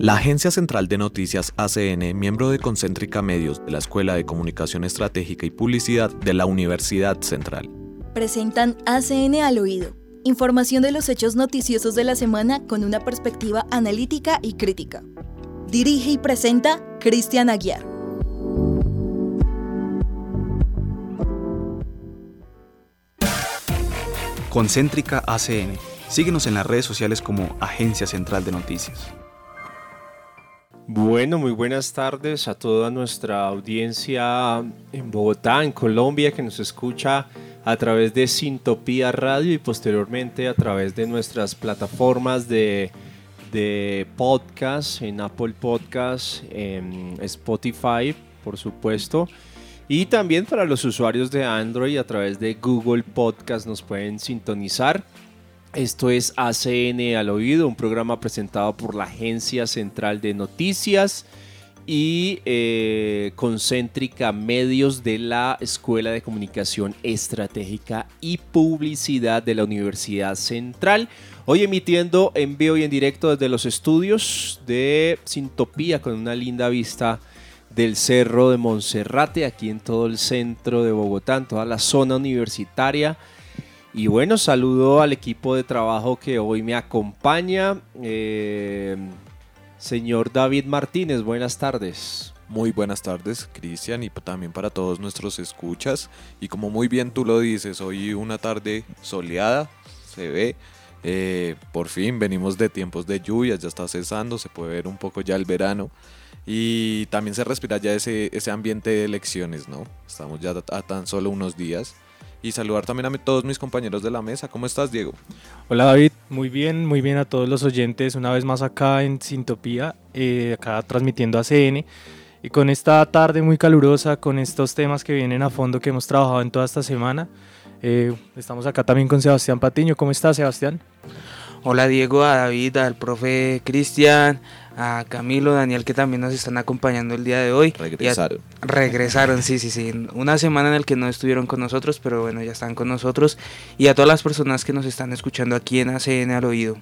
La Agencia Central de Noticias ACN, miembro de Concéntrica Medios de la Escuela de Comunicación Estratégica y Publicidad de la Universidad Central, presentan ACN al oído. Información de los hechos noticiosos de la semana con una perspectiva analítica y crítica. Dirige y presenta Cristian Aguiar. Concéntrica ACN. Síguenos en las redes sociales como Agencia Central de Noticias. Bueno, muy buenas tardes a toda nuestra audiencia en Bogotá, en Colombia, que nos escucha a través de Sintopía Radio y posteriormente a través de nuestras plataformas de, de podcast, en Apple Podcast, en Spotify, por supuesto. Y también para los usuarios de Android a través de Google Podcast nos pueden sintonizar. Esto es ACN al oído, un programa presentado por la Agencia Central de Noticias y eh, Concéntrica Medios de la Escuela de Comunicación Estratégica y Publicidad de la Universidad Central. Hoy emitiendo en vivo y en directo desde los estudios de Sintopía con una linda vista del Cerro de Monserrate, aquí en todo el centro de Bogotá, en toda la zona universitaria. Y bueno, saludo al equipo de trabajo que hoy me acompaña. Eh, señor David Martínez, buenas tardes. Muy buenas tardes, Cristian, y también para todos nuestros escuchas. Y como muy bien tú lo dices, hoy una tarde soleada, se ve. Eh, por fin venimos de tiempos de lluvia, ya está cesando, se puede ver un poco ya el verano. Y también se respira ya ese, ese ambiente de elecciones, ¿no? Estamos ya a tan solo unos días y saludar también a todos mis compañeros de la mesa. ¿Cómo estás, Diego? Hola, David. Muy bien, muy bien a todos los oyentes. Una vez más acá en Sintopía, eh, acá transmitiendo a CN. Y con esta tarde muy calurosa, con estos temas que vienen a fondo que hemos trabajado en toda esta semana. Eh, estamos acá también con Sebastián Patiño. ¿Cómo estás, Sebastián? Hola Diego, a David, al profe Cristian, a Camilo, Daniel, que también nos están acompañando el día de hoy. Regresaron. regresaron, sí, sí, sí. Una semana en la que no estuvieron con nosotros, pero bueno, ya están con nosotros. Y a todas las personas que nos están escuchando aquí en ACN al oído.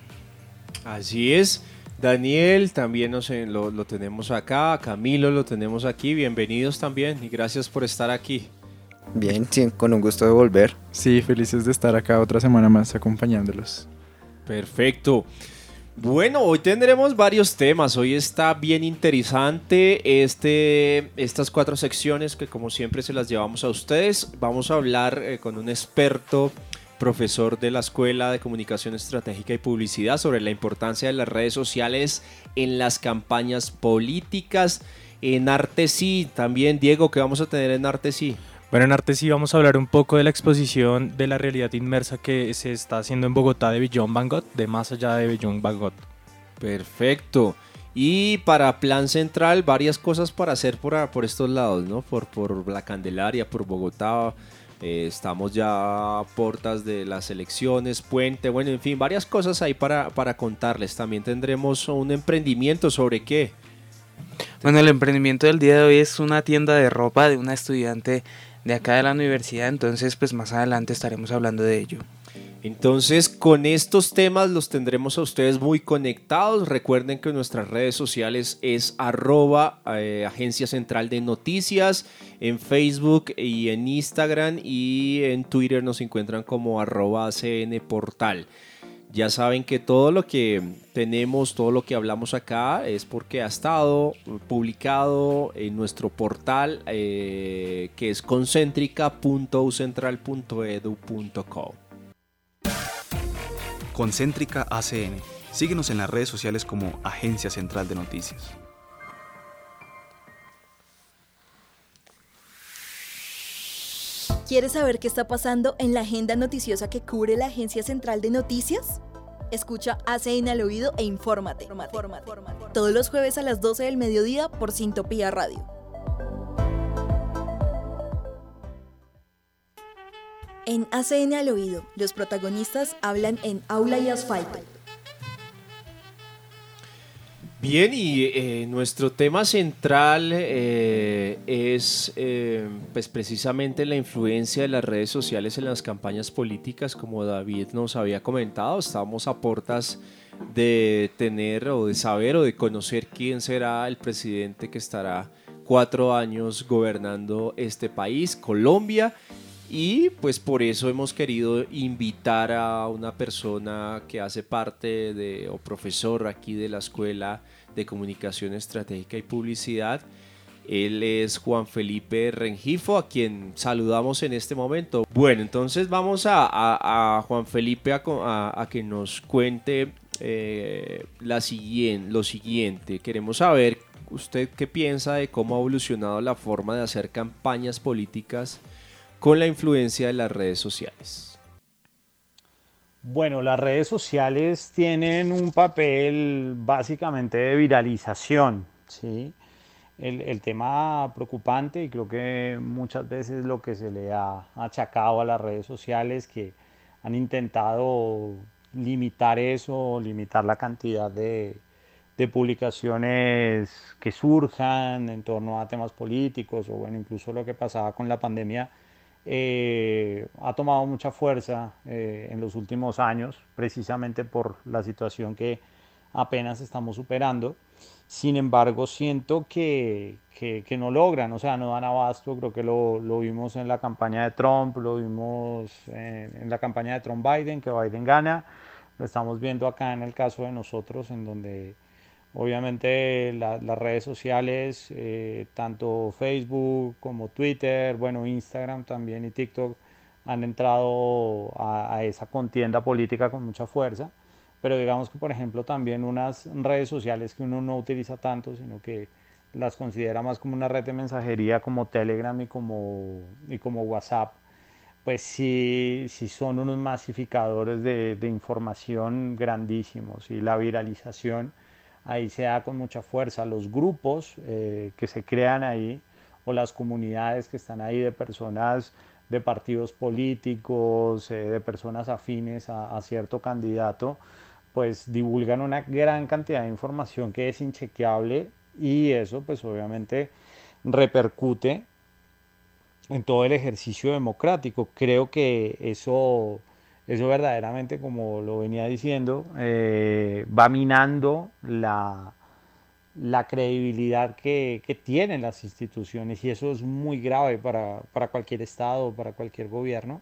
Así es. Daniel también nos, lo, lo tenemos acá, Camilo lo tenemos aquí, bienvenidos también y gracias por estar aquí. Bien, sí, con un gusto de volver. Sí, felices de estar acá otra semana más acompañándolos. Perfecto. Bueno, hoy tendremos varios temas. Hoy está bien interesante este, estas cuatro secciones que como siempre se las llevamos a ustedes. Vamos a hablar eh, con un experto, profesor de la Escuela de Comunicación Estratégica y Publicidad sobre la importancia de las redes sociales en las campañas políticas. En Artesí también, Diego, ¿qué vamos a tener en Artesí? Bueno, en arte sí vamos a hablar un poco de la exposición de la realidad inmersa que se está haciendo en Bogotá de Billón Van Gogh, de más allá de Billón Van Gogh. Perfecto. Y para Plan Central, varias cosas para hacer por, por estos lados, ¿no? Por, por la Candelaria, por Bogotá. Eh, estamos ya a puertas de las elecciones, puente, bueno, en fin, varias cosas ahí para, para contarles. También tendremos un emprendimiento sobre qué. Bueno, el emprendimiento del día de hoy es una tienda de ropa de una estudiante de acá de la universidad, entonces pues más adelante estaremos hablando de ello. Entonces, con estos temas los tendremos a ustedes muy conectados. Recuerden que nuestras redes sociales es arroba eh, Agencia Central de Noticias, en Facebook y en Instagram y en Twitter nos encuentran como arroba CN Portal. Ya saben que todo lo que tenemos, todo lo que hablamos acá es porque ha estado publicado en nuestro portal eh, que es concéntrica.ucentral.edu.co. Concéntrica ACN. Síguenos en las redes sociales como Agencia Central de Noticias. ¿Quieres saber qué está pasando en la agenda noticiosa que cubre la Agencia Central de Noticias? Escucha ACN al oído e infórmate. Todos los jueves a las 12 del mediodía por Sintopía Radio. En ACN al oído, los protagonistas hablan en aula y asfalto. Bien, y eh, nuestro tema central eh, es eh, pues precisamente la influencia de las redes sociales en las campañas políticas, como David nos había comentado, estamos a puertas de tener o de saber o de conocer quién será el presidente que estará cuatro años gobernando este país, Colombia. Y pues por eso hemos querido invitar a una persona que hace parte de, o profesor aquí de la Escuela de Comunicación Estratégica y Publicidad. Él es Juan Felipe Rengifo, a quien saludamos en este momento. Bueno, entonces vamos a, Juan Felipe a, que nos cuente eh, la siguiente, lo siguiente. Queremos saber usted qué piensa de cómo ha evolucionado la forma de hacer campañas políticas con la influencia de las redes sociales. Bueno, las redes sociales tienen un papel básicamente de viralización, ¿sí? El, tema preocupante y creo que muchas veces lo que se le ha achacado a las redes sociales que han intentado limitar eso, limitar la cantidad de, de publicaciones que surjan en torno a temas políticos o incluso lo que pasaba con la pandemia, eh, ha tomado mucha fuerza eh, en los últimos años, precisamente por la situación que apenas estamos superando. Sin embargo, siento que, que, no logran, o sea, no dan abasto. Creo que lo, lo vimos en la campaña de Trump, lo vimos en, en la campaña de Trump-Biden, que Biden gana. Lo estamos viendo acá en el caso de nosotros, en donde Obviamente las redes sociales, eh, tanto Facebook como Twitter, bueno, Instagram también y TikTok han entrado a, esa contienda política con mucha fuerza. Pero digamos que, por ejemplo, también unas redes sociales que uno no utiliza tanto, sino que las considera más como una red de mensajería como Telegram y como, y como WhatsApp, pues sí, sí son unos masificadores de, de información grandísimos y la viralización ahí se da con mucha fuerza. Los grupos eh, que se crean ahí o las comunidades que están ahí de personas de partidos políticos, eh, de personas afines a, cierto candidato, pues divulgan una gran cantidad de información que es inchequeable y eso pues obviamente repercute en todo el ejercicio democrático. Creo que eso eso verdaderamente, como lo venía diciendo, eh, va minando la, la credibilidad que, que, tienen las instituciones y eso es muy grave para, para cualquier Estado, para cualquier gobierno.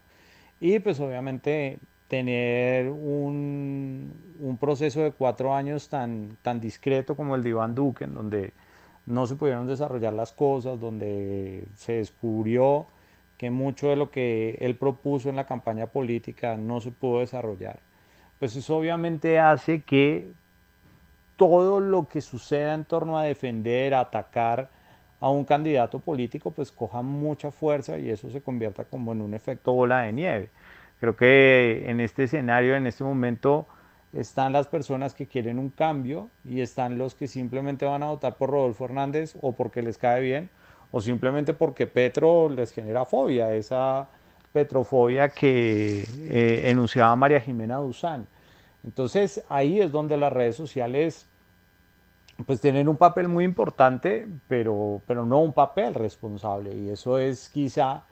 Y pues obviamente tener un, un, proceso de cuatro años tan, tan discreto como el de Iván Duque, en donde no se pudieron desarrollar las cosas, donde se descubrió que mucho de lo que él propuso en la campaña política no se pudo desarrollar, pues eso obviamente hace que todo lo que suceda en torno a defender, a atacar a un candidato político, pues coja mucha fuerza y eso se convierta como en un efecto bola de nieve. Creo que en este escenario, en este momento, están las personas que quieren un cambio y están los que simplemente van a votar por Rodolfo Hernández o porque les cae bien o simplemente porque Petro les genera fobia, esa petrofobia que eh, enunciaba María Jimena Duzán. Entonces ahí es donde las redes sociales pues tienen un papel muy importante, pero, pero no un papel responsable. Y eso es quizá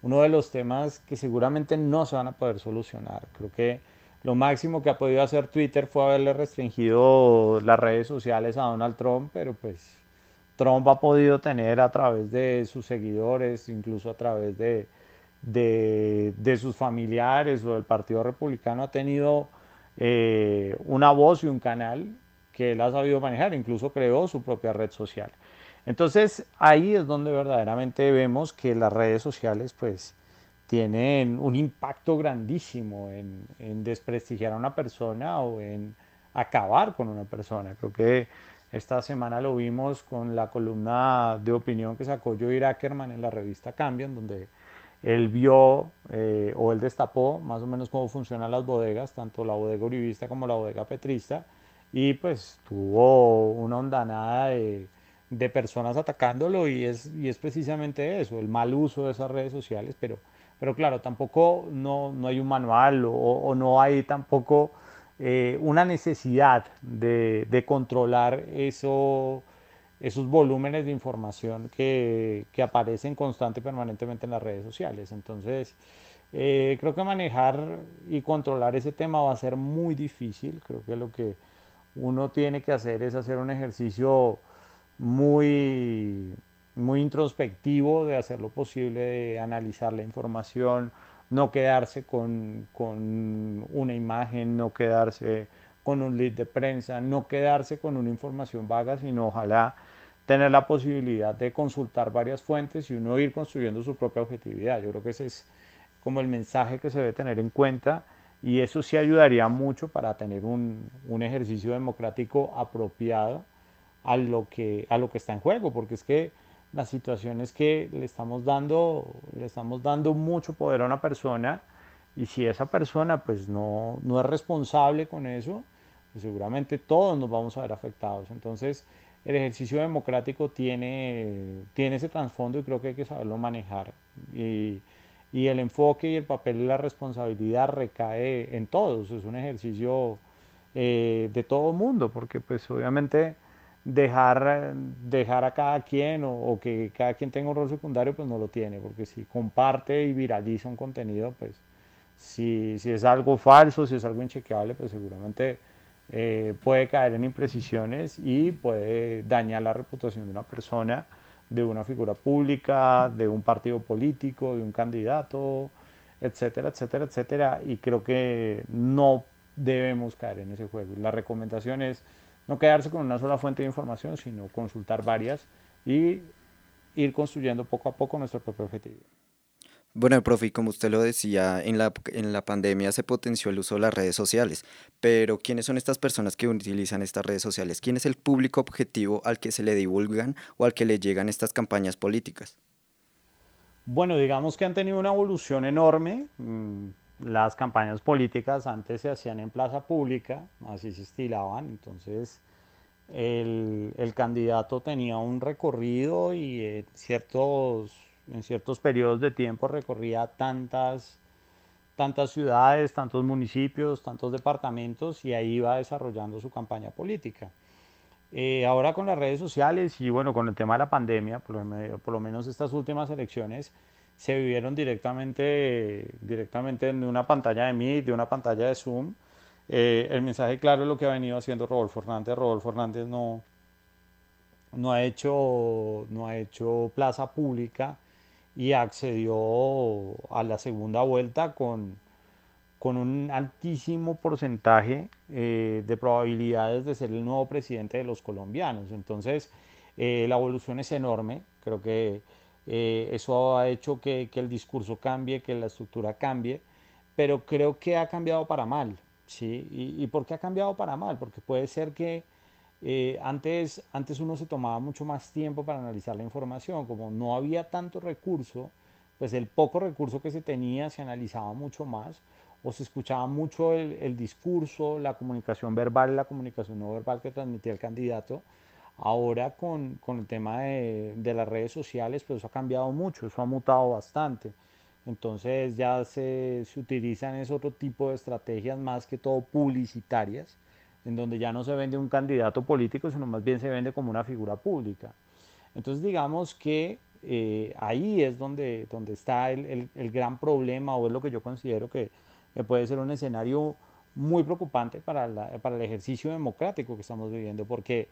uno de los temas que seguramente no se van a poder solucionar. Creo que lo máximo que ha podido hacer Twitter fue haberle restringido las redes sociales a Donald Trump, pero pues Trump ha podido tener a través de sus seguidores, incluso a través de, de, sus familiares o del Partido Republicano, ha tenido eh, una voz y un canal que él ha sabido manejar, incluso creó su propia red social. Entonces ahí es donde verdaderamente vemos que las redes sociales pues tienen un impacto grandísimo en, en desprestigiar a una persona o en acabar con una persona. Creo que esta semana lo vimos con la columna de opinión que sacó Joey Ackerman en la revista Cambian, donde él vio eh, o él destapó más o menos cómo funcionan las bodegas, tanto la bodega uribista como la bodega petrista, y pues tuvo una ondanada de, de personas atacándolo y es, y es precisamente eso, el mal uso de esas redes sociales, pero, pero claro, tampoco no, no hay un manual o no hay tampoco eh, una necesidad de, controlar eso, esos volúmenes de información que, que, aparecen constante y permanentemente en las redes sociales. Entonces, Eh, creo que manejar y controlar ese tema va a ser muy difícil. Creo que lo que uno tiene que hacer es hacer un ejercicio muy, muy introspectivo de hacer lo posible, de analizar la información, no quedarse con, con una imagen, no quedarse con un lead de prensa, no quedarse con una información vaga, sino ojalá tener la posibilidad de consultar varias fuentes y uno ir construyendo su propia objetividad. Yo creo que ese es como el mensaje que se debe tener en cuenta y eso sí ayudaría mucho para tener un, un, ejercicio democrático apropiado a lo, que, a lo que está en juego, porque es que la situación es que le estamos dando, le estamos dando mucho poder a una persona y si esa persona pues no, no es responsable con eso, pues seguramente todos nos vamos a ver afectados. Entonces el ejercicio democrático tiene, tiene ese trasfondo y creo que hay que saberlo manejar. Y, y el enfoque y el papel y la responsabilidad recae en todos. Es un ejercicio eh, de todo mundo, porque pues obviamente dejar, dejar a cada quien o, que cada quien tenga un rol secundario, pues no lo tiene, porque si comparte y viraliza un contenido, pues si, si es algo falso, si es algo inchequeable, pues seguramente eh, puede caer en imprecisiones y puede dañar la reputación de una persona de una figura pública, de un partido político, de un candidato, etcétera, etcétera, etcétera. Y creo que no debemos caer en ese juego. La recomendación es no quedarse con una sola fuente de información, sino consultar varias y ir construyendo poco a poco nuestro propio objetivo. Bueno, profe, como usted lo decía, en la, en la pandemia se potenció el uso de las redes sociales, pero ¿quiénes son estas personas que utilizan estas redes sociales? ¿Quién es el público objetivo al que se le divulgan o al que le llegan estas campañas políticas? Bueno, digamos que han tenido una evolución enorme. Las campañas políticas antes se hacían en plaza pública, así se estilaban, entonces el, el candidato tenía un recorrido y eh, ciertos en ciertos periodos de tiempo recorría tantas, tantas ciudades, tantos municipios, tantos departamentos y ahí iba desarrollando su campaña política. Eh, ahora con las redes sociales y bueno, con el tema de la pandemia, por lo, menos estas últimas elecciones se vivieron directamente, directamente en una pantalla de Meet, de una pantalla de Zoom. Eh, el mensaje claro es lo que ha venido haciendo Rodolfo Hernández. Rodolfo Hernández no, no, ha, hecho, no ha hecho plaza pública y accedió a la segunda vuelta con, con un altísimo porcentaje eh, de probabilidades de ser el nuevo presidente de los colombianos. Entonces, eh, la evolución es enorme, creo que eh, eso ha hecho que, que, el discurso cambie, que la estructura cambie, pero creo que ha cambiado para mal. ¿sí? ¿Y, ¿Y por qué ha cambiado para mal? Porque puede ser que eh, antes, antes uno se tomaba mucho más tiempo para analizar la información, como no había tanto recurso, pues el poco recurso que se tenía se analizaba mucho más o se escuchaba mucho el, discurso, la comunicación verbal, la comunicación no verbal que transmitía el candidato. Ahora con, con el tema de, de, las redes sociales, pues eso ha cambiado mucho, eso ha mutado bastante. Entonces ya se, se utilizan ese otro tipo de estrategias más que todo publicitarias en donde ya no se vende un candidato político, sino más bien se vende como una figura pública. Entonces digamos que eh, ahí es donde, donde está el, el, gran problema o es lo que yo considero que, puede ser un escenario muy preocupante para, la, para el ejercicio democrático que estamos viviendo, porque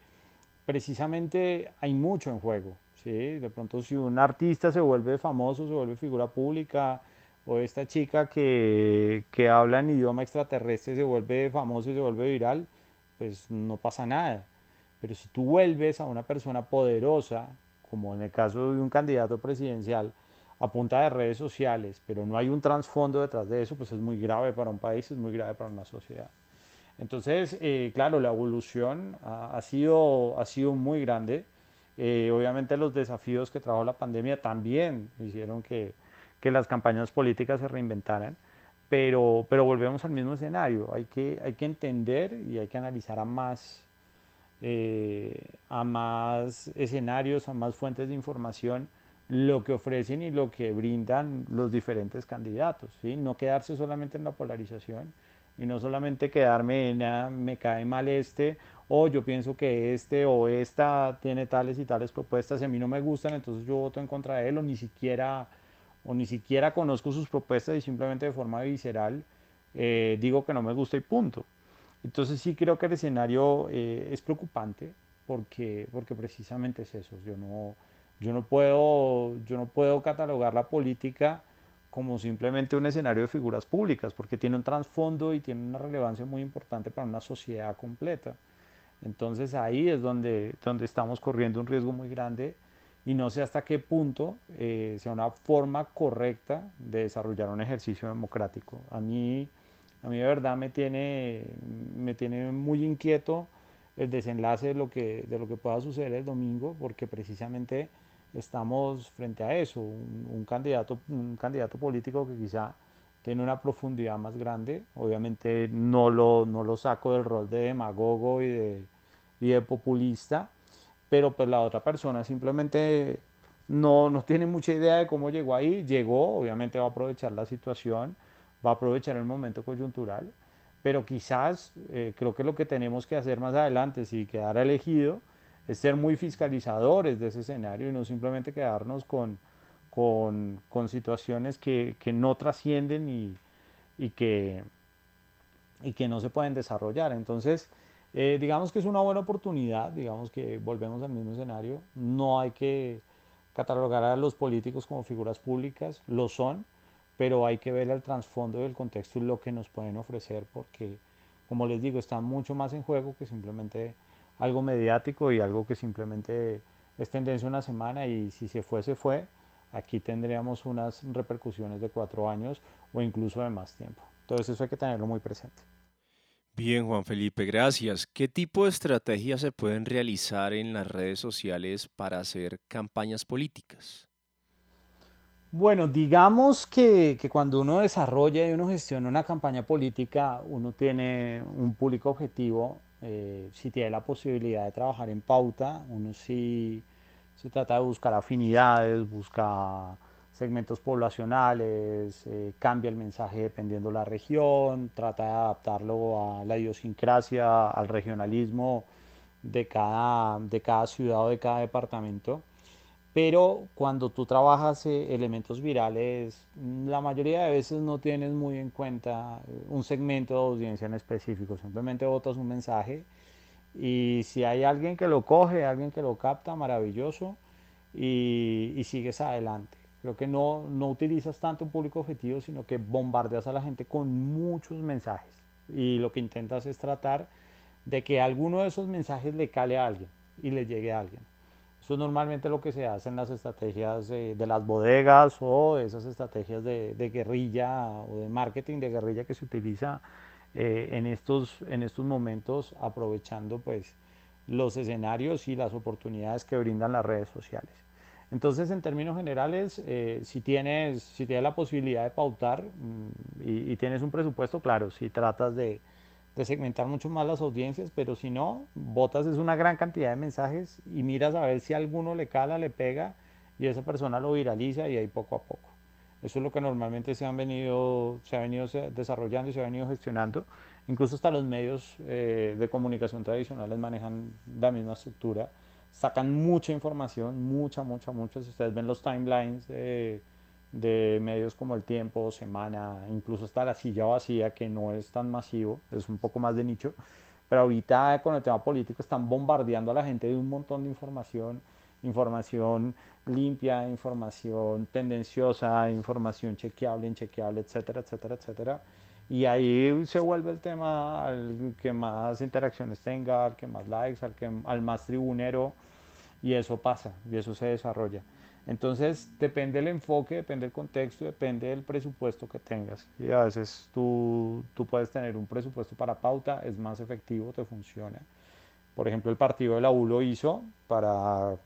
precisamente hay mucho en juego. ¿sí? De pronto si un artista se vuelve famoso, se vuelve figura pública, o esta chica que, que habla en idioma extraterrestre se vuelve famosa y se vuelve viral, pues no pasa nada. Pero si tú vuelves a una persona poderosa, como en el caso de un candidato presidencial, a punta de redes sociales, pero no hay un trasfondo detrás de eso, pues es muy grave para un país, es muy grave para una sociedad. Entonces, eh, claro, la evolución ha, sido, muy grande. Eh, obviamente los desafíos que trajo la pandemia también hicieron que, las campañas políticas se reinventaran pero, pero volvemos al mismo escenario. Hay que, entender y hay que analizar a más, eh, a más escenarios, a más fuentes de información lo que ofrecen y lo que brindan los diferentes candidatos. No quedarse solamente en la polarización y no solamente quedarme en ah, me cae mal este o yo pienso que este o esta tiene tales y tales propuestas y a mí no me gustan, entonces yo voto en contra de él o ni siquiera o ni siquiera conozco sus propuestas y simplemente de forma visceral eh, digo que no me gusta y punto. Entonces sí creo que el escenario eh, es preocupante porque, porque precisamente es eso. Yo no, yo, no puedo, yo no puedo catalogar la política como simplemente un escenario de figuras públicas, porque tiene un trasfondo y tiene una relevancia muy importante para una sociedad completa. Entonces ahí es donde, donde estamos corriendo un riesgo muy grande y no sé hasta qué punto eh, sea una forma correcta de desarrollar un ejercicio democrático. A mí, a mí de verdad me tiene, me tiene muy inquieto el desenlace de lo, que, de lo que pueda suceder el domingo, porque precisamente estamos frente a eso, un, candidato, un candidato político que quizá tiene una profundidad más grande. Obviamente no lo, no lo saco del rol de demagogo y de, y de populista, pero pues la otra persona simplemente no, no tiene mucha idea de cómo llegó ahí, llegó, obviamente va a aprovechar la situación, va a aprovechar el momento coyuntural, pero quizás eh, creo que lo que tenemos que hacer más adelante, si quedara elegido, ser muy fiscalizadores de ese escenario y no simplemente quedarnos con, con, con situaciones que, que, no trascienden y, y, que, y que no se pueden desarrollar. Entonces, eh, digamos que es una buena oportunidad, digamos que volvemos al mismo escenario, no hay que catalogar a los políticos como figuras públicas, lo son, pero hay que ver el trasfondo del contexto y lo que nos pueden ofrecer, porque, como les digo, está mucho más en juego que simplemente algo mediático y algo que simplemente es tendencia una semana y si se fue, se fue. Aquí tendríamos unas repercusiones de cuatro años o incluso de más tiempo. Entonces eso hay que tenerlo muy presente. Bien, Juan Felipe, gracias. ¿Qué tipo de estrategias se pueden realizar en las redes sociales para hacer campañas políticas? Bueno, digamos que, que, cuando uno desarrolla y uno gestiona una campaña política, uno tiene un público objetivo eh, si tiene la posibilidad de trabajar en pauta, uno sí se trata de buscar afinidades, busca segmentos poblacionales, eh, cambia el mensaje dependiendo de la región, trata de adaptarlo a la idiosincrasia, al regionalismo de cada, de cada ciudad o de cada departamento. Pero cuando tú trabajas eh, elementos virales, la mayoría de veces no tienes muy en cuenta eh, un segmento de audiencia en específico, simplemente botas un mensaje y si hay alguien que lo coge, alguien que lo capta, maravilloso y, y sigues adelante. Creo que no, no utilizas tanto un público objetivo, sino que bombardeas a la gente con muchos mensajes y lo que intentas es tratar de que alguno de esos mensajes le cale a alguien y le llegue a alguien. Eso es normalmente lo que se hace en las estrategias de, las bodegas o esas estrategias de, guerrilla o de marketing de guerrilla que se utiliza eh, en, estos, en estos momentos aprovechando pues los escenarios y las oportunidades que brindan las redes sociales. Entonces, en términos generales, eh, si, tienes, si tienes la posibilidad de pautar mm, y, y, tienes un presupuesto, claro, si tratas de, segmentar mucho más las audiencias, pero si no, botas es una gran cantidad de mensajes y miras a ver si alguno le cala, le pega y esa persona lo viraliza y ahí poco a poco. Eso es lo que normalmente se, han venido, se ha venido desarrollando y se ha venido gestionando. Incluso hasta los medios eh, de comunicación tradicionales manejan la misma estructura. Sacan mucha información, mucha, mucha, mucha. Si ustedes ven los timelines de de medios como El Tiempo, Semana, incluso hasta La Silla Vacía, que no es tan masivo, es un poco más de nicho, pero ahorita con el tema político están bombardeando a la gente de un montón de información, información limpia, información tendenciosa, información chequeable, inchequeable, etcétera, etcétera, etcétera. Y ahí se vuelve el tema al que más interacciones tenga, al que más likes, al, que, al más tribunero, y eso pasa, y eso se desarrolla. Entonces, depende del enfoque, depende del contexto, depende del presupuesto que tengas. Y a veces tú, tú puedes tener un presupuesto para pauta, es más efectivo, te funciona. Por ejemplo, el partido de la U lo hizo para,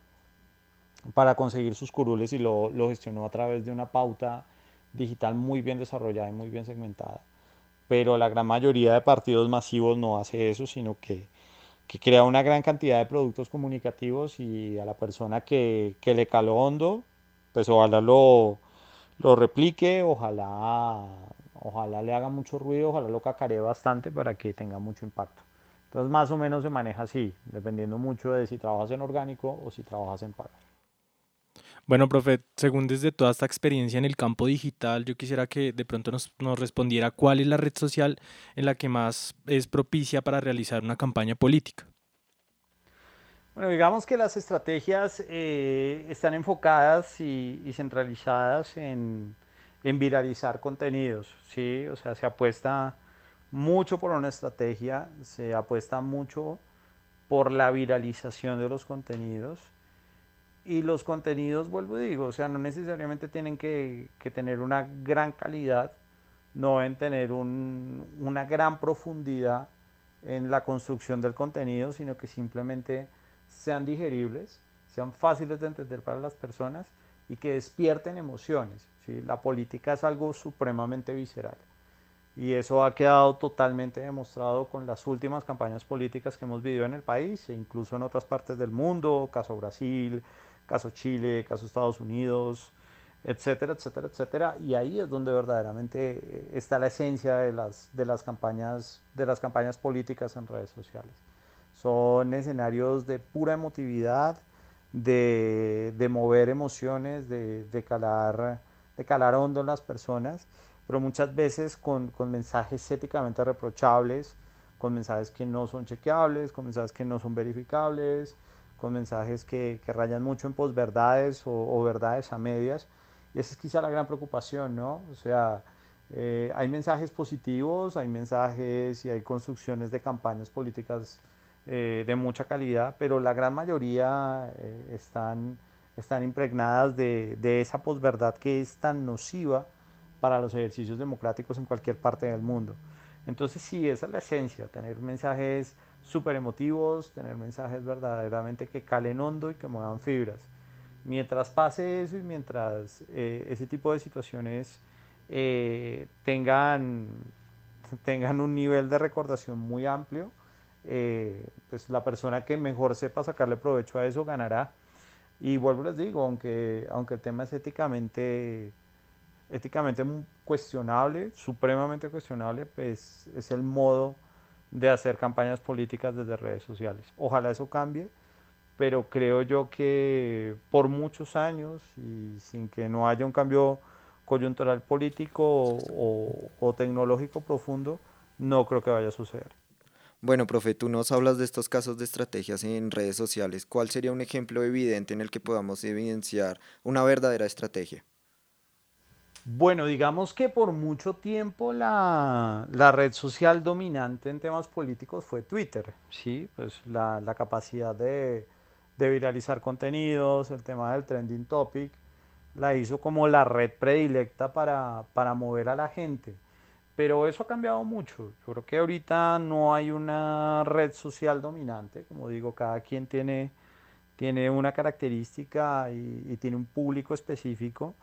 para conseguir sus curules y lo, lo gestionó a través de una pauta digital muy bien desarrollada y muy bien segmentada. Pero la gran mayoría de partidos masivos no hace eso, sino que que crea una gran cantidad de productos comunicativos y a la persona que, que le caló hondo, pues ojalá lo, lo replique, ojalá, ojalá le haga mucho ruido, ojalá lo cacaree bastante para que tenga mucho impacto. Entonces más o menos se maneja así, dependiendo mucho de si trabajas en orgánico o si trabajas en pago. Bueno, profe, según desde toda esta experiencia en el campo digital, yo quisiera que de pronto nos, nos, respondiera cuál es la red social en la que más es propicia para realizar una campaña política. Bueno, digamos que las estrategias eh, están enfocadas y, y centralizadas en, en, viralizar contenidos, ¿sí? O sea, se apuesta mucho por una estrategia, se apuesta mucho por la viralización de los contenidos y los contenidos, vuelvo y digo, o sea, no necesariamente tienen que, tener una gran calidad, no deben tener una gran profundidad en la construcción del contenido, sino que simplemente sean digeribles, sean fáciles de entender para las personas y que despierten emociones. ¿sí? La política es algo supremamente visceral y eso ha quedado totalmente demostrado con las últimas campañas políticas que hemos vivido en el país e incluso en otras partes del mundo, caso Brasil, caso Chile, caso Estados Unidos, etcétera, etcétera, etcétera. Y ahí es donde verdaderamente eh, está la esencia de las, de las, campañas, de las campañas políticas en redes sociales. Son escenarios de pura emotividad, de, de mover emociones, de, de, calar, de calar hondo en las personas, pero muchas veces con, con mensajes éticamente reprochables, con mensajes que no son chequeables, con mensajes que no son verificables, con mensajes que, que rayan mucho en posverdades o, o, verdades a medias. Y esa es quizá la gran preocupación, ¿no? O sea, eh, hay mensajes positivos, hay mensajes y hay construcciones de campañas políticas eh, de mucha calidad, pero la gran mayoría eh, están, están impregnadas de, de esa posverdad que es tan nociva para los ejercicios democráticos en cualquier parte del mundo. Entonces sí, esa es la esencia, tener mensajes súper emotivos, tener mensajes verdaderamente que calen hondo y que muevan fibras. Mientras pase eso y mientras eh, ese tipo de situaciones eh, tengan, tengan un nivel de recordación muy amplio, eh, pues la persona que mejor sepa sacarle provecho a eso ganará. Y vuelvo les digo, aunque, aunque el tema es éticamente, cuestionable, supremamente cuestionable, pues es el modo de hacer campañas políticas desde redes sociales. Ojalá eso cambie, pero creo yo que por muchos años y sin que no haya un cambio coyuntural político o, tecnológico profundo, no creo que vaya a suceder. Bueno, profe, tú nos hablas de estos casos de estrategias en redes sociales. ¿Cuál sería un ejemplo evidente en el que podamos evidenciar una verdadera estrategia? Bueno, digamos que por mucho tiempo la, la, red social dominante en temas políticos fue Twitter, ¿sí? Pues la, la capacidad de, de, viralizar contenidos, el tema del trending topic, la hizo como la red predilecta para, para mover a la gente. Pero eso ha cambiado mucho. Yo creo que ahorita no hay una red social dominante, como digo, cada quien tiene, tiene una característica y, y tiene un público específico.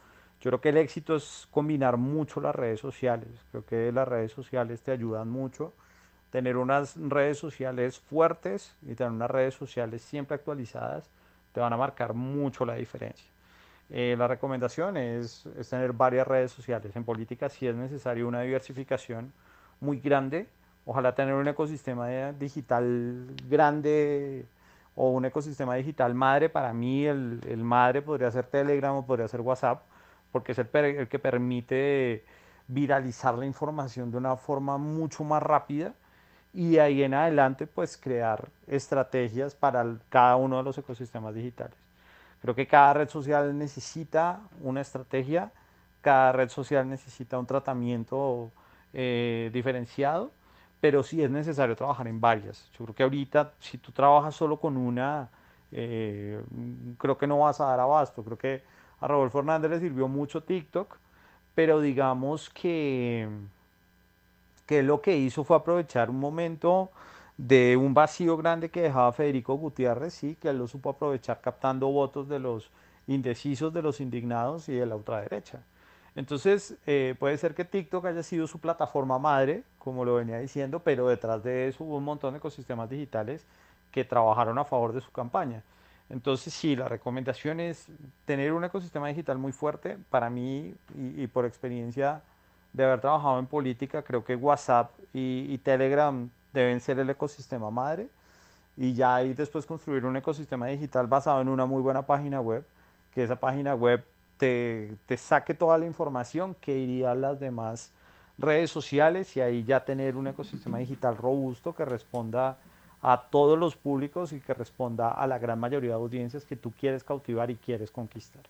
Yo creo que el éxito es combinar mucho las redes sociales. Creo que las redes sociales te ayudan mucho. Tener unas redes sociales fuertes y tener unas redes sociales siempre actualizadas te van a marcar mucho la diferencia. Eh, la recomendación es, tener varias redes sociales. En política sí es necesario una diversificación muy grande. Ojalá tener un ecosistema digital grande o un ecosistema digital madre. Para mí el, el madre podría ser Telegram o podría ser WhatsApp porque es el, el, que permite viralizar la información de una forma mucho más rápida y de ahí en adelante pues crear estrategias para cada uno de los ecosistemas digitales. Creo que cada red social necesita una estrategia, cada red social necesita un tratamiento eh, diferenciado, pero sí es necesario trabajar en varias. Yo creo que ahorita si tú trabajas solo con una, eh, creo que no vas a dar abasto, creo que a Rodolfo Hernández le sirvió mucho TikTok, pero digamos que, que lo que hizo fue aprovechar un momento de un vacío grande que dejaba Federico Gutiérrez, sí, que él lo supo aprovechar captando votos de los indecisos, de los indignados y de la ultraderecha. Entonces, eh, puede ser que TikTok haya sido su plataforma madre, como lo venía diciendo, pero detrás de eso hubo un montón de ecosistemas digitales que trabajaron a favor de su campaña. Entonces, sí, la recomendación es tener un ecosistema digital muy fuerte. Para mí, y, por experiencia de haber trabajado en política, creo que WhatsApp y, y, Telegram deben ser el ecosistema madre. Y ya ahí después construir un ecosistema digital basado en una muy buena página web, que esa página web te, te saque toda la información que iría a las demás redes sociales y ahí ya tener un ecosistema digital robusto que responda a todos los públicos y que responda a la gran mayoría de audiencias que tú quieres cautivar y quieres conquistar.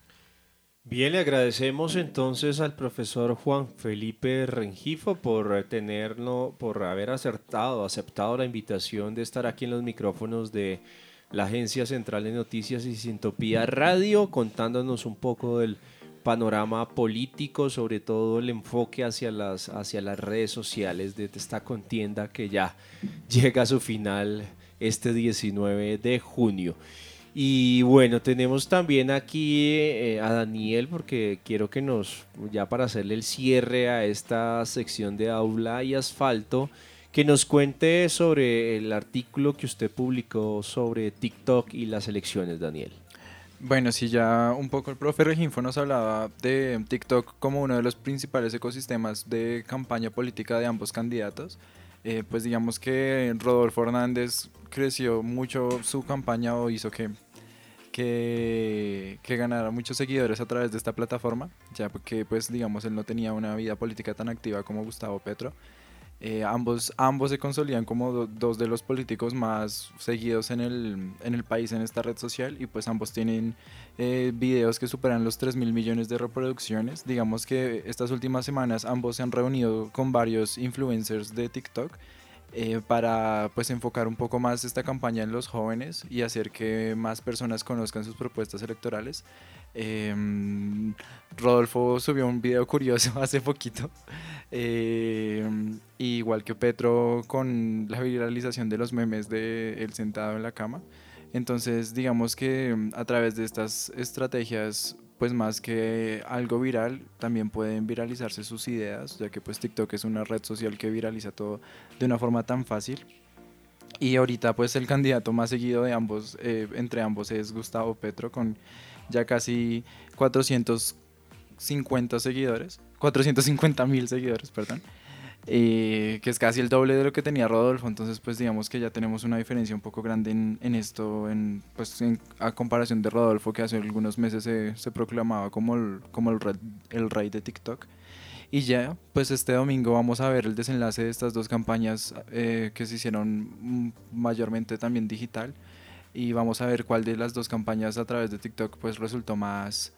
Bien, le agradecemos entonces al profesor Juan Felipe Rengifo por tenerlo, por haber acertado, aceptado la invitación de estar aquí en los micrófonos de la Agencia Central de Noticias y Sintopía Radio, contándonos un poco del panorama político, sobre todo el enfoque hacia las, hacia las redes sociales de esta contienda que ya llega a su final este 19 de junio. Y bueno, tenemos también aquí eh, a Daniel porque quiero que nos, ya para hacerle el cierre a esta sección de aula y asfalto, que nos cuente sobre el artículo que usted publicó sobre TikTok y las elecciones, Daniel. Bueno, sí, ya un poco el profe Reginfo nos hablaba de TikTok como uno de los principales ecosistemas de campaña política de ambos candidatos. Eh, pues digamos que Rodolfo Hernández creció mucho su campaña o hizo que, que, que, ganara muchos seguidores a través de esta plataforma, ya porque pues digamos él no tenía una vida política tan activa como Gustavo Petro. Eh, ambos, ambos se consolidan como dos de los políticos más seguidos en el, en el, país en esta red social y pues ambos tienen eh, videos que superan los 3 mil millones de reproducciones. Digamos que estas últimas semanas ambos se han reunido con varios influencers de TikTok eh, para pues enfocar un poco más esta campaña en los jóvenes y hacer que más personas conozcan sus propuestas electorales. Em, Rodolfo subió un video curioso hace poquito, em, igual que Petro con la viralización de los memes de él sentado en la cama. Entonces, digamos que em, a través de estas estrategias, pues más que algo viral, también pueden viralizarse sus ideas, ya que pues TikTok es una red social que viraliza todo de una forma tan fácil. Y ahorita pues el candidato más seguido de ambos, eh, entre ambos es Gustavo Petro con ya casi 450 seguidores, 450 mil seguidores, perdón, eh, que es casi el doble de lo que tenía Rodolfo, entonces pues digamos que ya tenemos una diferencia un poco grande en, en esto, en, pues a comparación de Rodolfo que hace algunos meses se, se proclamaba como, el, como el, el rey de TikTok. Y ya, pues este domingo vamos a ver el desenlace de estas dos campañas eh, que se hicieron mayormente también digital y vamos a ver cuál de las dos campañas a través de TikTok pues resultó más,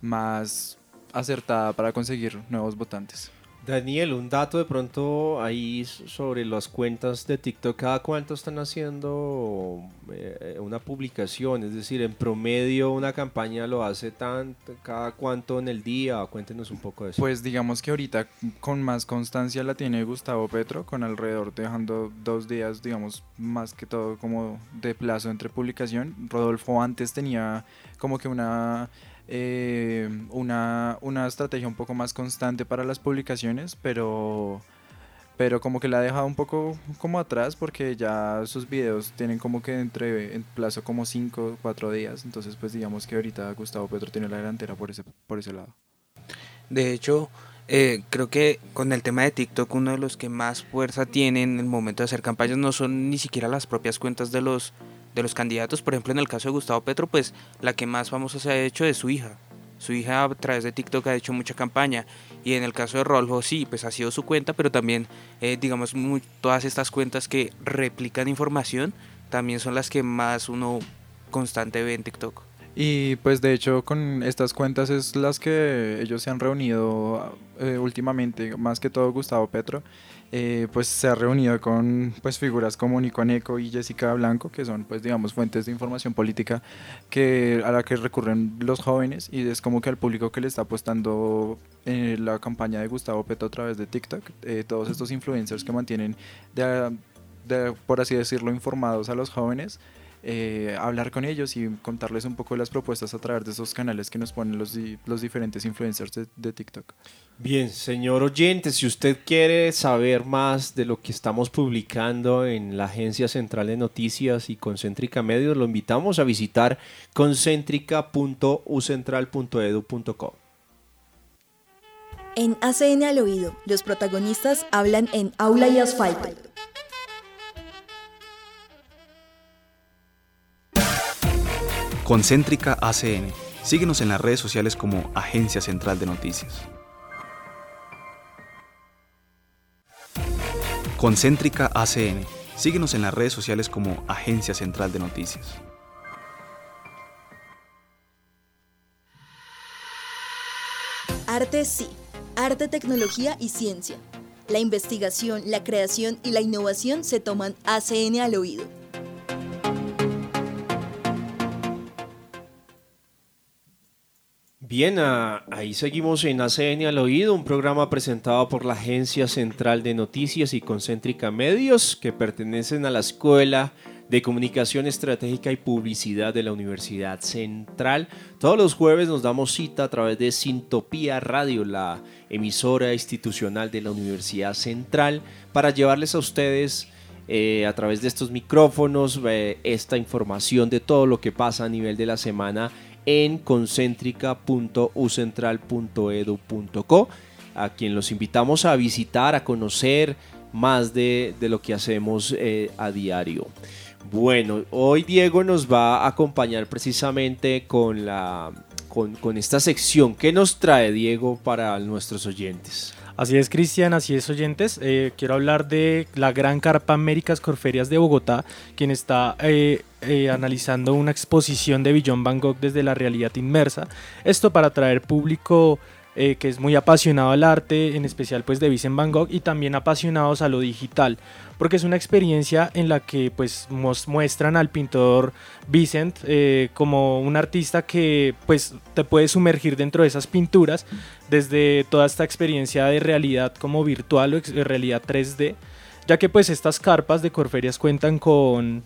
más acertada para conseguir nuevos votantes. Daniel, un dato de pronto ahí sobre las cuentas de TikTok, ¿cada cuánto están haciendo eh, una publicación? Es decir, en promedio una campaña lo hace tan, cada cuánto en el día, cuéntenos un poco de eso. Pues digamos que ahorita con más constancia la tiene Gustavo Petro, con alrededor dejando dos días, digamos, más que todo como de plazo entre publicación. Rodolfo antes tenía como que una eh, una, una, estrategia un poco más constante para las publicaciones, pero, pero como que la ha dejado un poco como atrás porque ya sus videos tienen como que entre en plazo como 5 o 4 días, entonces pues digamos que ahorita Gustavo Petro tiene la delantera por ese, por ese lado. De hecho, eh, creo que con el tema de TikTok uno de los que más fuerza tiene en el momento de hacer campañas no son ni siquiera las propias cuentas de los de los candidatos, por ejemplo en el caso de Gustavo Petro, pues la que más famosa se ha hecho es su hija. Su hija a través de TikTok ha hecho mucha campaña y en el caso de Rolfo sí, pues ha sido su cuenta, pero también eh, digamos todas estas cuentas que replican información también son las que más uno constante ve en TikTok. Y pues de hecho con estas cuentas es las que ellos se han reunido eh, últimamente, más que todo Gustavo Petro, eh, pues se ha reunido con pues figuras como Nico Aneco y Jessica Blanco, que son pues digamos fuentes de información política que, a la que recurren los jóvenes y es como que al público que le está apostando en eh, la campaña de Gustavo Petro a través de TikTok, todos estos influencers que mantienen de, por así decirlo informados a los jóvenes eh, hablar con ellos y contarles un poco de las propuestas a través de esos canales que nos ponen los, los diferentes influencers de, TikTok. Bien, señor oyente, si usted quiere saber más de lo que estamos publicando en la Agencia Central de Noticias y Concéntrica Medios, lo invitamos a visitar concéntrica.ucentral.edu.co. En ACN al oído, los protagonistas hablan en aula y asfalto. Concéntrica ACN. Síguenos en las redes sociales como Agencia Central de Noticias. Concéntrica ACN. Síguenos en las redes sociales como Agencia Central de Noticias. Arte sí, arte, tecnología y ciencia. La investigación, la creación y la innovación se toman ACN al oído. Bien, ah, ahí seguimos en ACN al oído, un programa presentado por la Agencia Central de Noticias y Concéntrica Medios, que pertenecen a la Escuela de Comunicación Estratégica y Publicidad de la Universidad Central. Todos los jueves nos damos cita a través de Sintopía Radio, la emisora institucional de la Universidad Central, para llevarles a ustedes eh, a través de estos micrófonos eh, esta información de todo lo que pasa a nivel de la semana en concéntrica.ucentral.edu.co, a quien los invitamos a visitar, a conocer más de, lo que hacemos eh, a diario. Bueno, hoy Diego nos va a acompañar precisamente con, la, con, con esta sección. ¿Qué nos trae Diego para nuestros oyentes? Así es, Cristian, así es, oyentes. Eh, quiero hablar de la Gran Carpa Américas Corferias de Bogotá, quien está eh, eh, analizando una exposición de Billon Van Gogh desde la realidad inmersa. Esto para atraer público que es muy apasionado al arte, en especial pues de Vincent Van Gogh, y también apasionados a lo digital porque es una experiencia en la que pues muestran al pintor Vicent eh, como un artista que pues te puede sumergir dentro de esas pinturas desde toda esta experiencia de realidad como virtual o realidad 3D, ya que pues estas carpas de Corferias cuentan con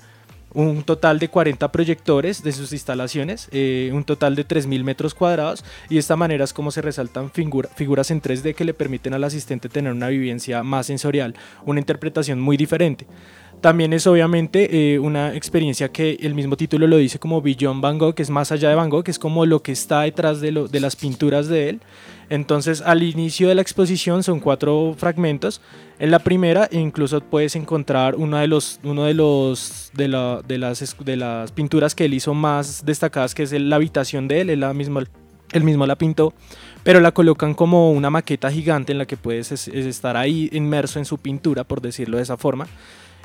un total de 40 proyectores de sus instalaciones, eh, un total de 3.000 metros cuadrados y de esta manera es como se resaltan figuras en 3D que le permiten al asistente tener una vivencia más sensorial, una interpretación muy diferente. También es obviamente eh, una experiencia que el mismo título lo dice como Beyond Van Gogh, que es más allá de Van Gogh, que es como lo que está detrás de, lo, de las pinturas de él. Entonces al inicio de la exposición son cuatro fragmentos. En la primera incluso puedes encontrar uno de los, uno de los de, las, de las pinturas que él hizo más destacadas, que es la habitación de él, él, la él mismo la pintó, pero la colocan como una maqueta gigante en la que puedes estar ahí inmerso en su pintura, por decirlo de esa forma.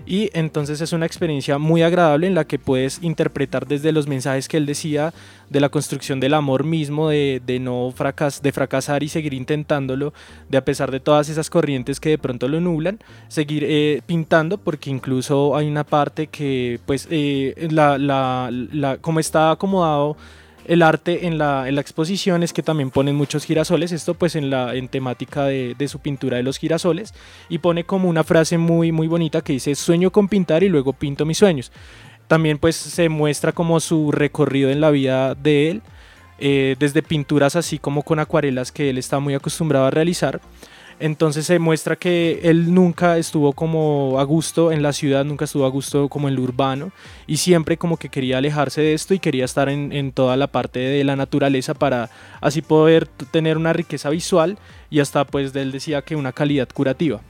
Y entonces es una experiencia muy agradable en la que puedes interpretar desde los mensajes que él decía de la construcción del amor mismo, de, no fracas, de fracasar y seguir intentándolo, de a pesar de todas esas corrientes que de pronto lo nublan, seguir eh, pintando, porque incluso hay una parte que, pues, eh, la, la, como está acomodado el arte en la, en la, exposición es que también ponen muchos girasoles, esto pues en la en temática de, de, su pintura de los girasoles, y pone como una frase muy, muy bonita que dice, sueño con pintar y luego pinto mis sueños. También pues se muestra como su recorrido en la vida de él, eh, desde pinturas así como con acuarelas que él está muy acostumbrado a realizar, entonces se muestra que él nunca estuvo como a gusto en la ciudad, nunca estuvo a gusto como en lo urbano y siempre como que quería alejarse de esto y quería estar en, toda la parte de la naturaleza para así poder tener una riqueza visual y hasta pues él decía que una calidad curativa.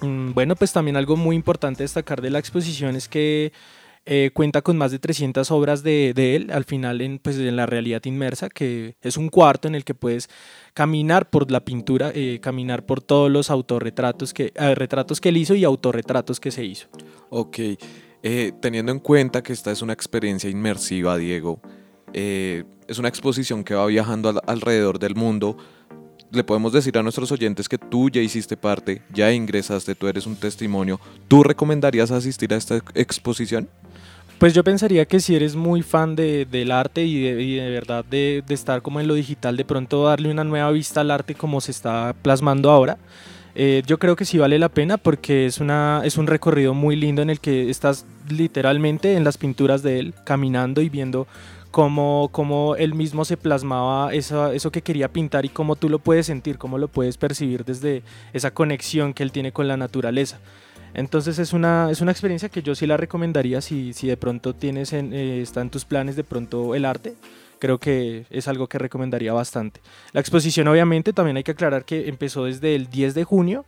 Mm, bueno, pues también algo muy importante destacar de la exposición es que eh, cuenta con más de 300 obras de, él, al final en, pues, en la realidad inmersa, que es un cuarto en el que puedes caminar por la pintura, eh, caminar por todos los autorretratos que, eh, retratos que él hizo y autorretratos que se hizo. Ok, teniendo en cuenta que esta es una experiencia inmersiva, Diego, es una exposición que va viajando alrededor del mundo, le podemos decir a nuestros oyentes que tú ya hiciste parte, ya ingresaste, tú eres un testimonio. ¿Tú recomendarías asistir a esta exposición? Pues yo pensaría que si eres muy fan de, del arte y de, verdad de, estar como en lo digital, de pronto darle una nueva vista al arte como se está plasmando ahora, eh, yo creo que sí vale la pena porque es, una, es un recorrido muy lindo en el que estás literalmente en las pinturas de él, caminando y viendo cómo, cómo él mismo se plasmaba eso, eso que quería pintar y cómo tú lo puedes sentir, cómo lo puedes percibir desde esa conexión que él tiene con la naturaleza. Entonces es una, es una experiencia que yo sí la recomendaría si, si de pronto tienes en, eh, está en tus planes de pronto el arte. Creo que es algo que recomendaría bastante. La exposición obviamente también hay que aclarar que empezó desde el 10 de junio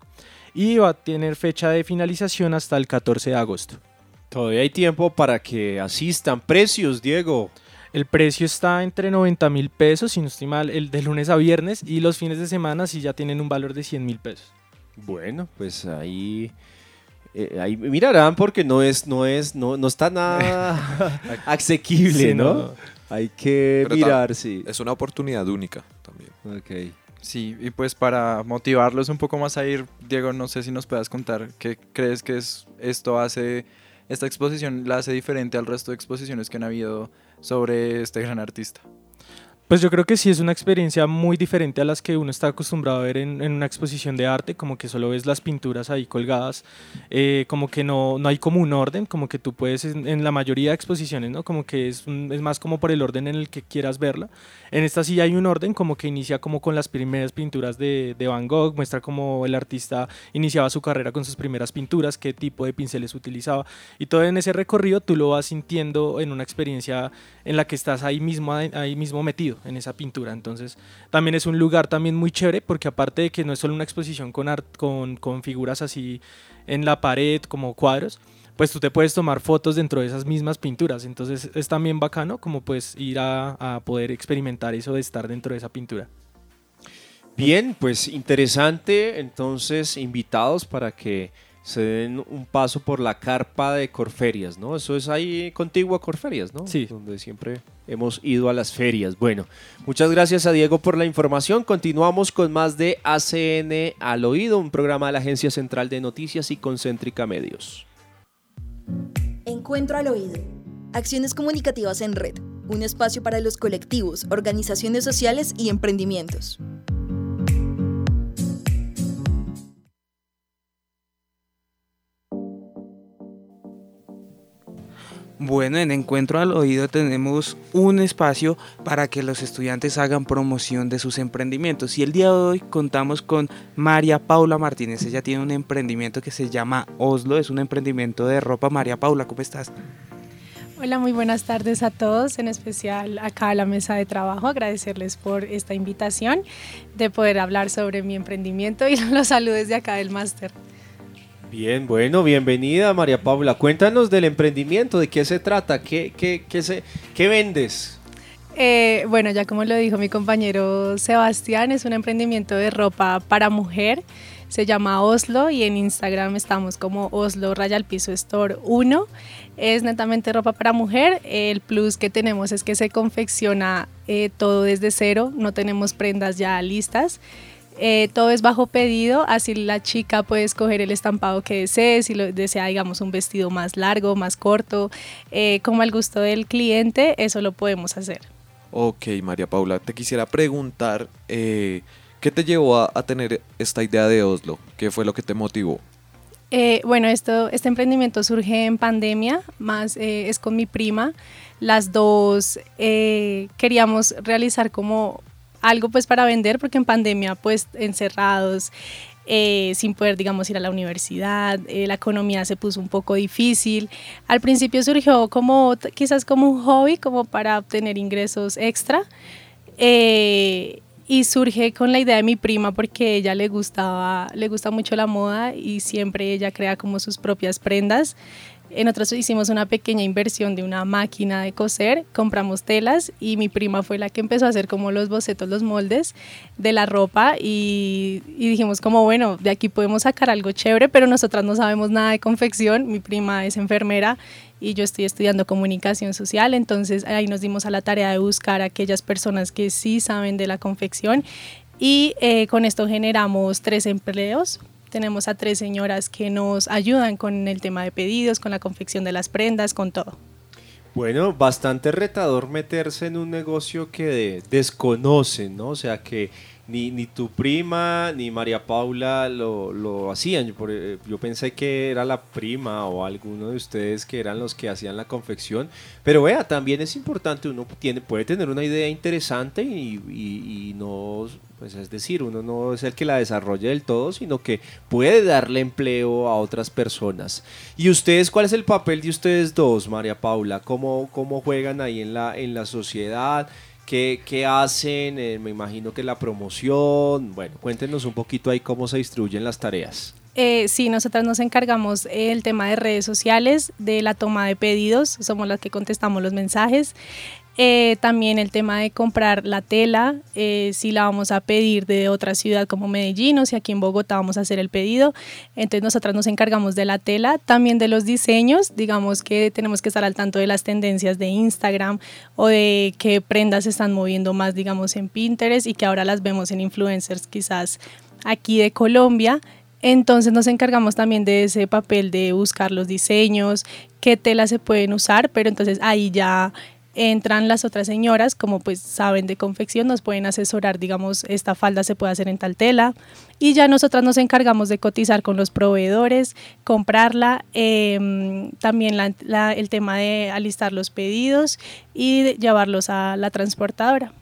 y va a tener fecha de finalización hasta el 14 de agosto. Todavía hay tiempo para que asistan. Precios, Diego. El precio está entre 90 mil pesos, si no estoy mal, el de lunes a viernes y los fines de semana sí ya tienen un valor de 100 mil pesos. Bueno, pues ahí, eh, ahí mirarán porque no es, no es, no, no está nada asequible, Sí, ¿no? no. Hay que Pero mirar, sí. Es una oportunidad única también. Ok. Sí, y pues para motivarlos un poco más a ir, Diego, no sé si nos puedas contar qué crees que es esto hace, esta exposición la hace diferente al resto de exposiciones que han habido sobre este gran artista. Pues yo creo que sí es una experiencia muy diferente a las que uno está acostumbrado a ver en, una exposición de arte, como que solo ves las pinturas ahí colgadas, eh, como que no, no hay como un orden, como que tú puedes en, la mayoría de exposiciones, ¿no? Como que es, es más como por el orden en el que quieras verla. En esta sí hay un orden, como que inicia como con las primeras pinturas de, de Van Gogh, muestra cómo el artista iniciaba su carrera con sus primeras pinturas, qué tipo de pinceles utilizaba, y todo en ese recorrido tú lo vas sintiendo en una experiencia en la que estás ahí mismo, ahí mismo metido en esa pintura. Entonces, también es un lugar también muy chévere porque aparte de que no es solo una exposición con, con, con figuras así en la pared como cuadros, pues tú te puedes tomar fotos dentro de esas mismas pinturas. Entonces es también bacano como pues ir a, a poder experimentar eso de estar dentro de esa pintura. Bien, pues interesante. Entonces, invitados para que se den un paso por la carpa de Corferias, ¿no? Eso es ahí contiguo a Corferias, ¿no? Sí. Donde siempre hemos ido a las ferias. Bueno, muchas gracias a Diego por la información. Continuamos con más de ACN al oído, un programa de la Agencia Central de Noticias y Concéntrica Medios. Encuentro al oído. Acciones comunicativas en red. Un espacio para los colectivos, organizaciones sociales y emprendimientos. Bueno, en Encuentro al Oído tenemos un espacio para que los estudiantes hagan promoción de sus emprendimientos. Y el día de hoy contamos con María Paula Martínez. Ella tiene un emprendimiento que se llama Oslo. Es un emprendimiento de ropa. María Paula, ¿cómo estás? Hola, muy buenas tardes a todos, en especial acá a la mesa de trabajo. Agradecerles por esta invitación de poder hablar sobre mi emprendimiento y los saludos de acá del máster. Bien, bueno, bienvenida María Paula. Cuéntanos del emprendimiento, de qué se trata, qué, qué, qué, se, qué vendes. Eh, bueno, ya como lo dijo mi compañero Sebastián, es un emprendimiento de ropa para mujer. Se llama Oslo y en Instagram estamos como Oslo Raya Piso Store 1. Es netamente ropa para mujer. El plus que tenemos es que se confecciona eh, todo desde cero. No tenemos prendas ya listas. Eh, todo es bajo pedido, así la chica puede escoger el estampado que desee, si lo desea, digamos, un vestido más largo, más corto, eh, como al gusto del cliente, eso lo podemos hacer. Ok, María Paula, te quisiera preguntar, eh, ¿qué te llevó a, a tener esta idea de Oslo? ¿Qué fue lo que te motivó? Bueno, esto, este emprendimiento surge en pandemia, más es con mi prima. Las dos queríamos realizar como algo pues para vender, porque en pandemia pues encerrados, eh, sin poder digamos ir a la universidad, eh, la economía se puso un poco difícil. Al principio surgió como quizás como un hobby, como para obtener ingresos extra. Eh, y surge con la idea de mi prima porque ella le gustaba, le gusta mucho la moda y siempre ella crea como sus propias prendas. Eh, Nosotros hicimos una pequeña inversión de una máquina de coser, compramos telas y mi prima fue la que empezó a hacer como los bocetos, los moldes de la ropa y, y dijimos como bueno, de aquí podemos sacar algo chévere, pero nosotras no sabemos nada de confección, mi prima es enfermera y yo estoy estudiando comunicación social, entonces ahí nos dimos a la tarea de buscar a aquellas personas que sí saben de la confección y eh, con esto generamos tres empleos. Tenemos a tres señoras que nos ayudan con el tema de pedidos, con la confección de las prendas, con todo. Bueno, bastante retador meterse en un negocio que de- desconocen, ¿no? O sea, que ni, ni tu prima ni María Paula lo, lo hacían. Yo, eh, yo pensé que era la prima o alguno de ustedes que eran los que hacían la confección. Pero vea, también es importante, uno tiene, puede tener una idea interesante y, y- y no, pues es decir, uno no es el que la desarrolle del todo, sino que puede darle empleo a otras personas. ¿Y ustedes, cuál es el papel de ustedes dos, María Paula? ¿Cómo, cómo juegan ahí en la, en la sociedad? ¿Qué, qué hacen? Eh, me imagino que la promoción. Bueno, cuéntenos un poquito ahí cómo se distribuyen las tareas. Eh, sí, nosotras nos encargamos el tema de redes sociales, de la toma de pedidos, somos las que contestamos los mensajes. Eh, también el tema de comprar la tela, eh, si la vamos a pedir de otra ciudad como Medellín o si aquí en Bogotá vamos a hacer el pedido. Entonces nosotras nos encargamos de la tela, también de los diseños, digamos que tenemos que estar al tanto de las tendencias de Instagram o de qué prendas se están moviendo más, digamos, en Pinterest y que ahora las vemos en influencers quizás aquí de Colombia. Entonces nos encargamos también de ese papel de buscar los diseños, qué telas se pueden usar, pero entonces ahí ya entran las otras señoras, como pues saben de confección, nos pueden asesorar, digamos, esta falda se puede hacer en tal tela. Y ya nosotras nos encargamos de cotizar con los proveedores, comprarla, em, también el tema de alistar los pedidos y llevarlos a la transportadora.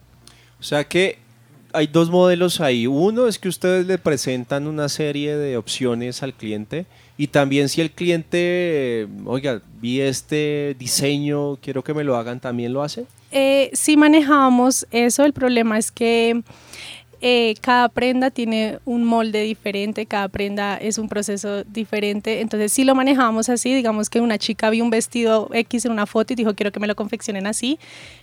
O sea que hay dos modelos ahí. Uno es que ustedes le presentan una serie de opciones al cliente y también si el cliente, oiga, vi este diseño, quiero que me lo hagan, ¿también lo hace? Eh, sí manejamos eso, el problema es que eh, cada prenda tiene un molde diferente, cada prenda es un proceso diferente, entonces si lo manejamos así, digamos que una chica vio un vestido X en una foto y dijo quiero que me lo confeccionen así,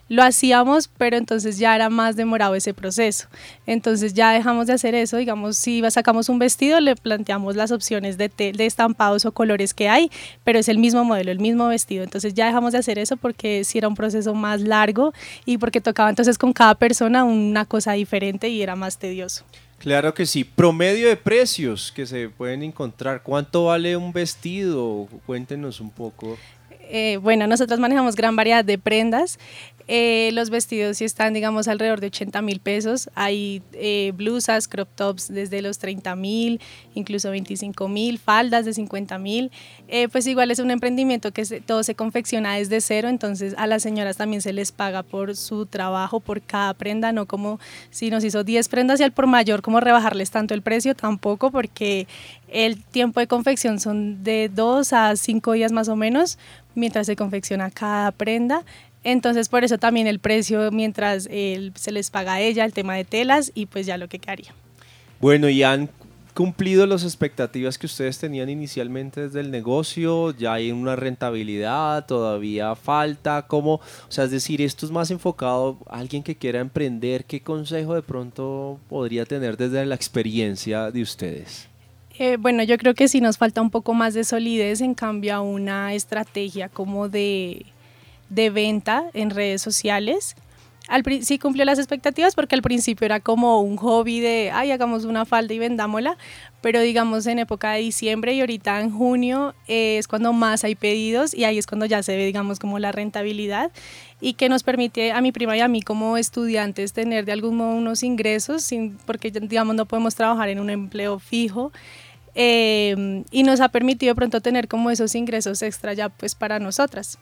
lo hacíamos, pero entonces ya era más demorado ese proceso. Entonces ya dejamos de hacer eso, digamos, si sacamos un vestido, le planteamos las opciones de, de estampados o colores que hay, pero es el mismo modelo, el mismo vestido. Entonces ya dejamos de hacer eso porque si era un proceso más largo y porque tocaba entonces con cada persona una cosa diferente y era más tedioso. Claro que sí. Promedio de precios que se pueden encontrar. ¿Cuánto vale un vestido? Cuéntenos un poco. Eh, bueno, nosotros manejamos gran variedad de prendas. Eh, los vestidos sí están, digamos, alrededor de 80 mil pesos. Hay eh, blusas, crop tops desde los 30 mil, incluso 25 mil, faldas de 50 mil. Eh, pues igual es un emprendimiento que todo se confecciona desde cero, entonces a las señoras también se les paga por su trabajo, por cada prenda, no como si nos hizo 10 prendas y al por mayor, como rebajarles tanto el precio, tampoco, porque el tiempo de confección son de 2 a 5 días más o menos, mientras se confecciona cada prenda. Entonces, por eso también el precio, mientras se les paga a ella, el tema de telas y pues ya lo que quedaría. Bueno, y han cumplido las expectativas que ustedes tenían inicialmente desde el negocio? ¿Ya hay una rentabilidad? ¿Todavía falta? ¿Cómo? O sea, es decir, esto es más enfocado a alguien que quiera emprender. ¿Qué consejo de pronto podría tener desde la experiencia de ustedes? Eh, bueno, yo creo que sí nos falta un poco más de solidez, en cambio a una estrategia como de de venta en redes sociales. Al, sí cumplió las expectativas porque al principio era como un hobby de, ay, hagamos una falda y vendámosla, pero digamos en época de diciembre y ahorita en junio es cuando más hay pedidos y ahí es cuando ya se ve, digamos, como la rentabilidad y que nos permite a mi prima y a mí como estudiantes tener de algún modo unos ingresos, sin, porque digamos no podemos trabajar en un empleo fijo. Eh, y nos ha permitido pronto tener como esos ingresos extra ya pues para nosotras.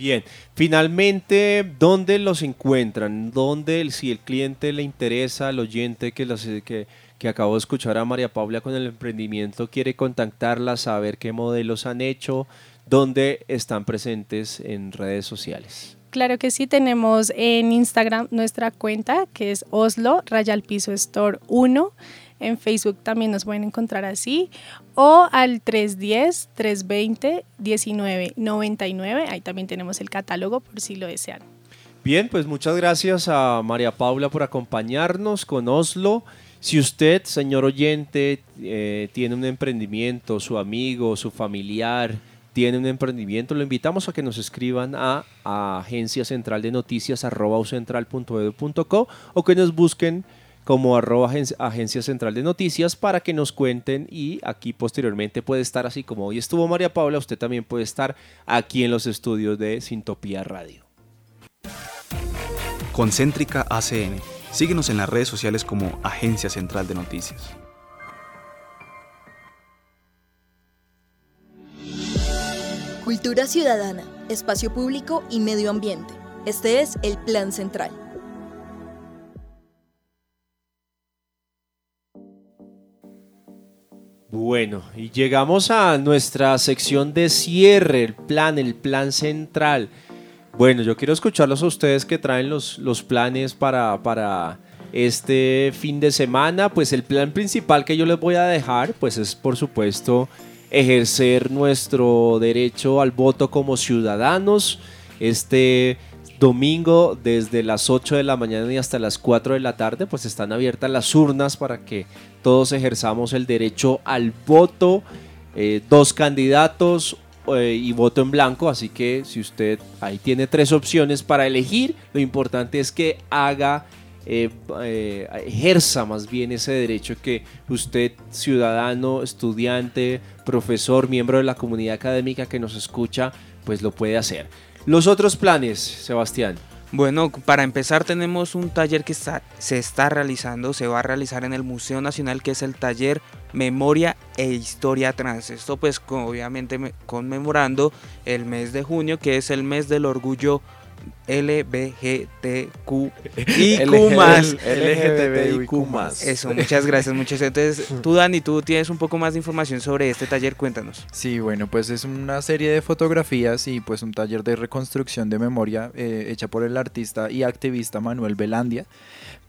Bien, finalmente, ¿dónde los encuentran? ¿Dónde, si el cliente le interesa, el oyente que, los, que, que acabo de escuchar a María Paula con el emprendimiento, quiere contactarla, saber qué modelos han hecho, dónde están presentes en redes sociales? Claro que sí, tenemos en Instagram nuestra cuenta que es Oslo Rayal Piso Store 1. En Facebook también nos pueden encontrar así. O al 310-320-1999. Ahí también tenemos el catálogo por si lo desean. Bien, pues muchas gracias a María Paula por acompañarnos con Oslo. Si usted, señor oyente, eh, tiene un emprendimiento, su amigo, su familiar, tiene un emprendimiento, lo invitamos a que nos escriban a, agencia central de noticias o que nos busquen como arroba agencia central de noticias para que nos cuenten y aquí posteriormente puede estar así como hoy estuvo María Paula, usted también puede estar aquí en los estudios de Sintopía Radio. Concéntrica ACN. Síguenos en las redes sociales como Agencia Central de Noticias. Cultura ciudadana, espacio público y medio ambiente. Este es el Plan Central. Bueno, y llegamos a nuestra sección de cierre, el plan, el plan central. Bueno, yo quiero escucharlos a ustedes que traen los, los planes para, para este fin de semana, pues el plan principal que yo les voy a dejar, pues es por supuesto ejercer nuestro derecho al voto como ciudadanos. Este domingo desde las 8 de la mañana y hasta las 4 de la tarde, pues están abiertas las urnas para que todos ejerzamos el derecho al voto. Eh, dos candidatos eh, y voto en blanco, así que si usted ahí tiene tres opciones para elegir, lo importante es que haga eh, ejerza más bien ese derecho que usted, ciudadano, estudiante, profesor, miembro de la comunidad académica que nos escucha, pues lo puede hacer. Los otros planes, Sebastián. Bueno, para empezar tenemos un taller que está, se está realizando, se va a realizar en el Museo Nacional, que es el taller Memoria e Historia Trans. Esto pues obviamente conmemorando el mes de junio, que es el mes del orgullo LBGTQ más. LGTBIQ más. Eso, muchas gracias, muchas Entonces, tú Dani, tú tienes un poco más de información sobre este taller, cuéntanos. Sí, bueno, pues es una serie de fotografías y pues un taller de reconstrucción de memoria eh, hecha por el artista y activista Manuel Belandia.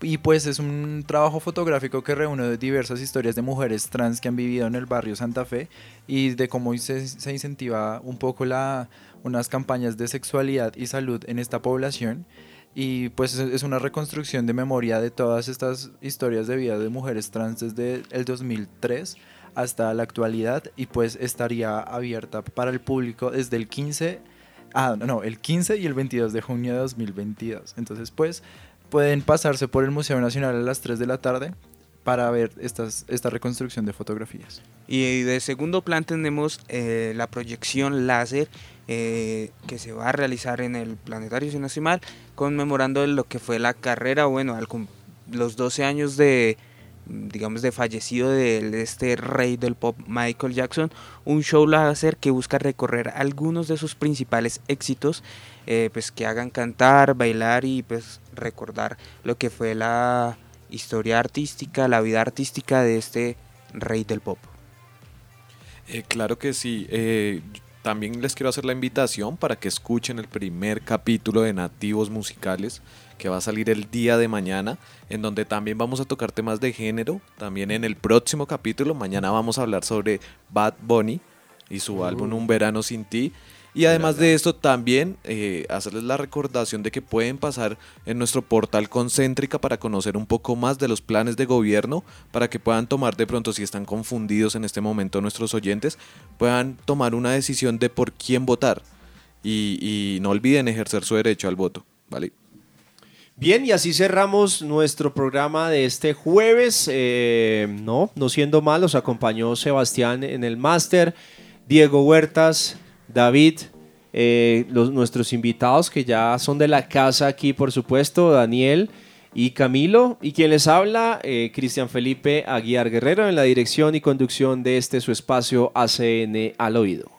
Y pues es un trabajo fotográfico que reúne diversas historias de mujeres trans que han vivido en el barrio Santa Fe y de cómo se, se incentiva un poco la unas campañas de sexualidad y salud en esta población y pues es una reconstrucción de memoria de todas estas historias de vida de mujeres trans desde el 2003 hasta la actualidad y pues estaría abierta para el público desde el 15 ah no el 15 y el 22 de junio de 2022 entonces pues pueden pasarse por el Museo Nacional a las 3 de la tarde para ver estas, esta reconstrucción de fotografías. Y de segundo plan tenemos eh, la proyección láser eh, que se va a realizar en el Planetario, si conmemorando lo que fue la carrera, bueno, los 12 años de, digamos, de fallecido de este rey del pop Michael Jackson, un show láser que busca recorrer algunos de sus principales éxitos, eh, pues que hagan cantar, bailar y pues recordar lo que fue la historia artística, la vida artística de este rey del pop. Eh, claro que sí. También les quiero hacer la invitación para que escuchen el primer capítulo de Nativos Musicales que va a salir el día de mañana, en donde también vamos a tocar temas de género. También en el próximo capítulo, mañana vamos a hablar sobre Bad Bunny y su álbum Un Verano Sin Ti. Y además de esto, también eh, hacerles la recordación de que pueden pasar en nuestro portal Concéntrica para conocer un poco más de los planes de gobierno, para que puedan tomar de pronto, si están confundidos en este momento nuestros oyentes, puedan tomar una decisión de por quién votar. Y, no olviden ejercer su derecho al voto. ¿vale? Bien, y así cerramos nuestro programa de este jueves. Eh, no, no siendo mal, los acompañó Sebastián en el máster, Diego Huertas. David, eh, los, nuestros invitados que ya son de la casa aquí, por supuesto, Daniel y Camilo, y quien les habla, eh, Cristian Felipe Aguiar Guerrero, en la dirección y conducción de este su espacio ACN al oído.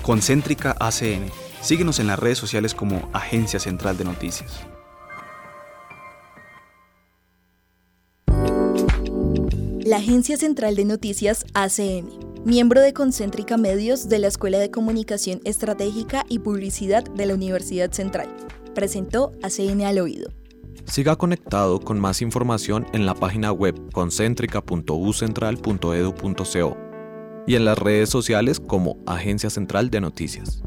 Concéntrica ACN. Síguenos en las redes sociales como Agencia Central de Noticias. La Agencia Central de Noticias ACN miembro de Concéntrica Medios de la Escuela de Comunicación Estratégica y Publicidad de la Universidad Central. Presentó a CN al oído. Siga conectado con más información en la página web concéntrica.ucentral.edu.co y en las redes sociales como Agencia Central de Noticias.